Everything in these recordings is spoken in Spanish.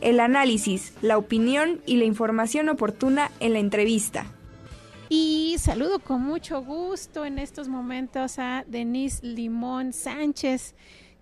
el análisis, la opinión y la información oportuna en la entrevista. Y saludo con mucho gusto en estos momentos a Denise Limón Sánchez,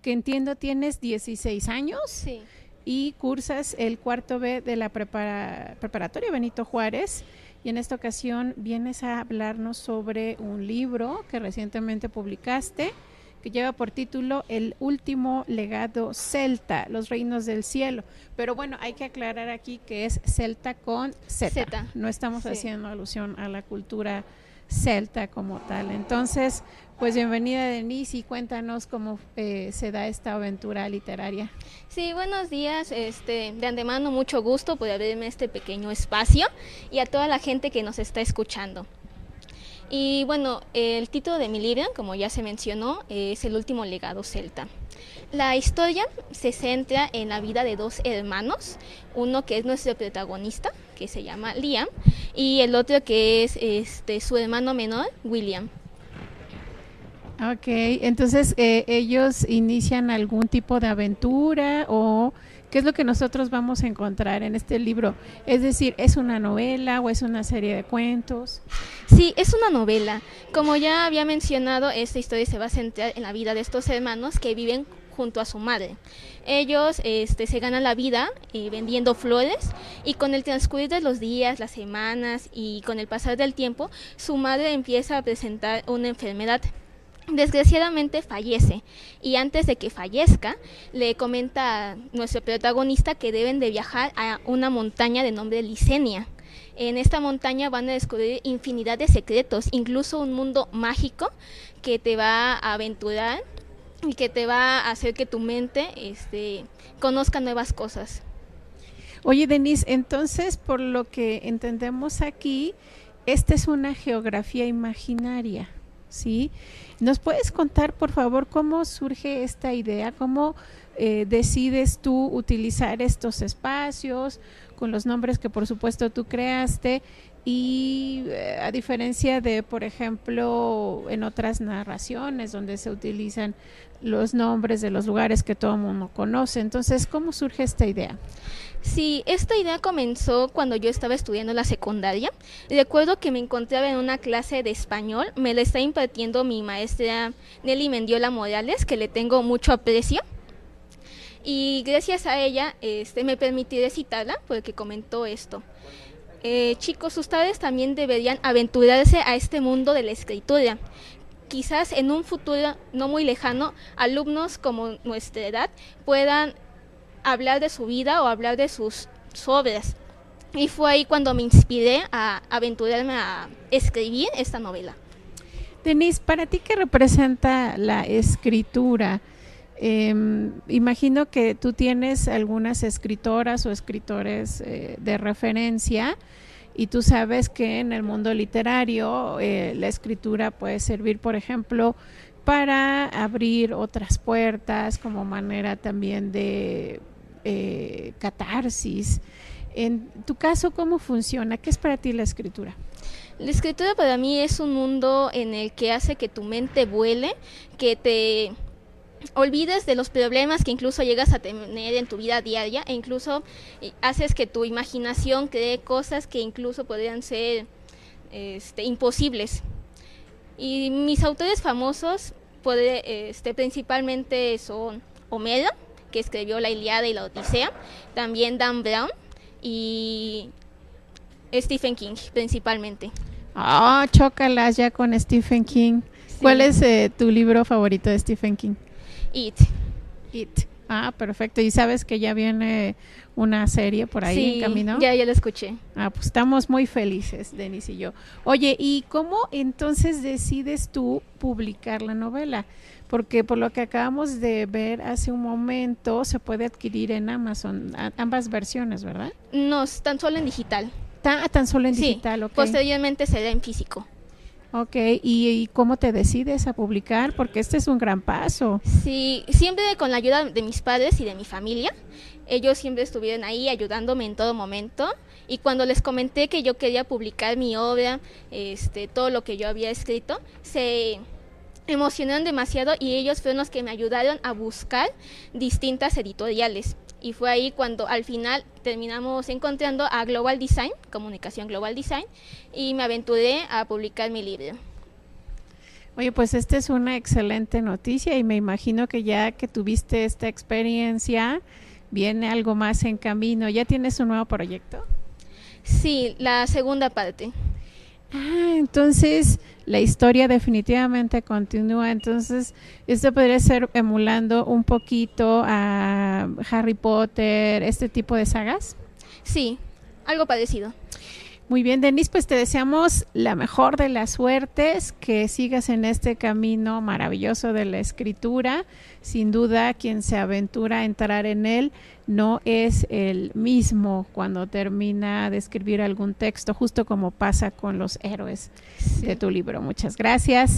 que entiendo tienes 16 años. Sí. Y cursas el cuarto B de la preparatoria Benito Juárez. Y en esta ocasión vienes a hablarnos sobre un libro que recientemente publicaste que lleva por título El último legado celta, los reinos del cielo. Pero bueno, hay que aclarar aquí que es celta con Z. No estamos haciendo alusión a la cultura celta como tal. Entonces, pues bienvenida Denise y cuéntanos cómo eh, se da esta aventura literaria. Sí, buenos días. Este, de antemano mucho gusto por abrirme este pequeño espacio y a toda la gente que nos está escuchando. Y bueno, el título de mi libro, como ya se mencionó, es El último legado celta. La historia se centra en la vida de dos hermanos, uno que es nuestro protagonista, que se llama Liam, y el otro que es este, su hermano menor, William. Ok, entonces eh, ellos inician algún tipo de aventura o qué es lo que nosotros vamos a encontrar en este libro. Es decir, ¿es una novela o es una serie de cuentos? Sí, es una novela. Como ya había mencionado, esta historia se va a centrar en la vida de estos hermanos que viven junto a su madre. Ellos este, se ganan la vida eh, vendiendo flores y con el transcurrir de los días, las semanas y con el pasar del tiempo, su madre empieza a presentar una enfermedad Desgraciadamente fallece y antes de que fallezca le comenta a nuestro protagonista que deben de viajar a una montaña de nombre Licenia. En esta montaña van a descubrir infinidad de secretos, incluso un mundo mágico que te va a aventurar y que te va a hacer que tu mente este, conozca nuevas cosas. Oye, Denise, entonces, por lo que entendemos aquí, esta es una geografía imaginaria. ¿Sí? ¿Nos puedes contar, por favor, cómo surge esta idea? ¿Cómo eh, decides tú utilizar estos espacios con los nombres que por supuesto tú creaste? Y eh, a diferencia de, por ejemplo, en otras narraciones donde se utilizan los nombres de los lugares que todo el mundo conoce. Entonces, ¿cómo surge esta idea? Sí, esta idea comenzó cuando yo estaba estudiando la secundaria. Recuerdo que me encontraba en una clase de español, me la está impartiendo mi maestra Nelly Mendiola Morales, que le tengo mucho aprecio. Y gracias a ella este, me permití citarla porque comentó esto. Eh, chicos, ustedes también deberían aventurarse a este mundo de la escritura. Quizás en un futuro no muy lejano, alumnos como nuestra edad puedan hablar de su vida o hablar de sus obras. Y fue ahí cuando me inspiré a aventurarme a escribir esta novela. Denise, ¿para ti qué representa la escritura? Em, imagino que tú tienes algunas escritoras o escritores eh, de referencia y tú sabes que en el mundo literario eh, la escritura puede servir, por ejemplo, para abrir otras puertas como manera también de eh, catarsis. En tu caso, ¿cómo funciona? ¿Qué es para ti la escritura? La escritura para mí es un mundo en el que hace que tu mente vuele, que te olvides de los problemas que incluso llegas a tener en tu vida diaria e incluso eh, haces que tu imaginación cree cosas que incluso podrían ser este, imposibles. Y mis autores famosos este, principalmente son Homero, que escribió la Iliada y la Odisea, también Dan Brown y Stephen King principalmente. Ah, chócalas ya con Stephen King. ¿Cuál es eh, tu libro favorito de Stephen King? It. It. Ah, perfecto. ¿Y sabes que ya viene una serie por ahí en camino? Ya, ya la escuché. Ah, pues estamos muy felices, Denis y yo. Oye, ¿y cómo entonces decides tú publicar la novela? Porque por lo que acabamos de ver hace un momento se puede adquirir en Amazon ambas versiones, ¿verdad? No, tan solo en digital. Tan, tan solo en digital, ok. Posteriormente será en físico. Ok, ¿Y, cómo te decides a publicar? Porque este es un gran paso. Sí, siempre con la ayuda de mis padres y de mi familia. Ellos siempre estuvieron ahí ayudándome en todo momento. Y cuando les comenté que yo quería publicar mi obra, este, todo lo que yo había escrito, se emocionaron demasiado y ellos fueron los que me ayudaron a buscar distintas editoriales. y fue ahí cuando al final terminamos encontrando a Global Design, Comunicación Global Design, y me aventuré a publicar mi libro. Oye, pues esta es una excelente noticia y me imagino que ya que tuviste esta experiencia, viene algo más en camino. ¿Ya tienes un nuevo proyecto? Sí, la segunda parte. Ah, entonces la historia definitivamente continúa. Entonces, esto podría ser emulando un poquito a Harry Potter, este tipo de sagas. Sí, algo parecido. Muy bien, Denise, pues te deseamos la mejor de las suertes, que sigas en este camino maravilloso de la escritura. Sin duda, quien se aventura a entrar en él no es el mismo cuando termina de escribir algún texto, justo como pasa con los héroes Sí. de tu libro. Muchas gracias.